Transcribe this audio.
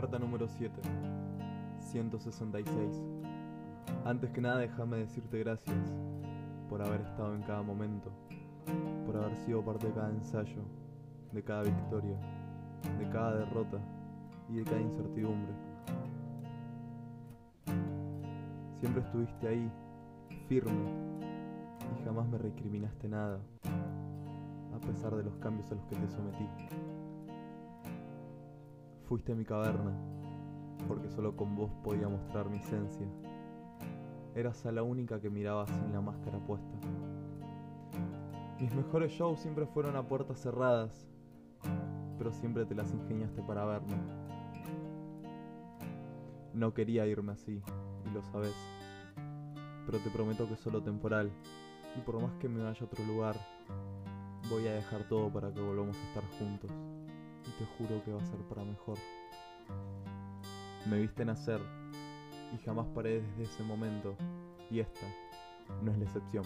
Carta número 7. 166. Antes que nada déjame decirte gracias por haber estado en cada momento, por haber sido parte de cada ensayo, de cada victoria, de cada derrota y de cada incertidumbre. Siempre estuviste ahí, firme, y jamás me recriminaste nada, a pesar de los cambios a los que te sometí. Fuiste a mi caverna, porque solo con vos podía mostrar mi esencia. Eras a la única que miraba sin la máscara puesta. Mis mejores shows siempre fueron a puertas cerradas, pero siempre te las ingeniaste para verme. No quería irme así, y lo sabes, pero te prometo que es solo temporal, y por más que me vaya a otro lugar, voy a dejar todo para que volvamos a estar juntos te juro que va a ser para mejor. Me viste nacer y jamás paré desde ese momento y esta no es la excepción.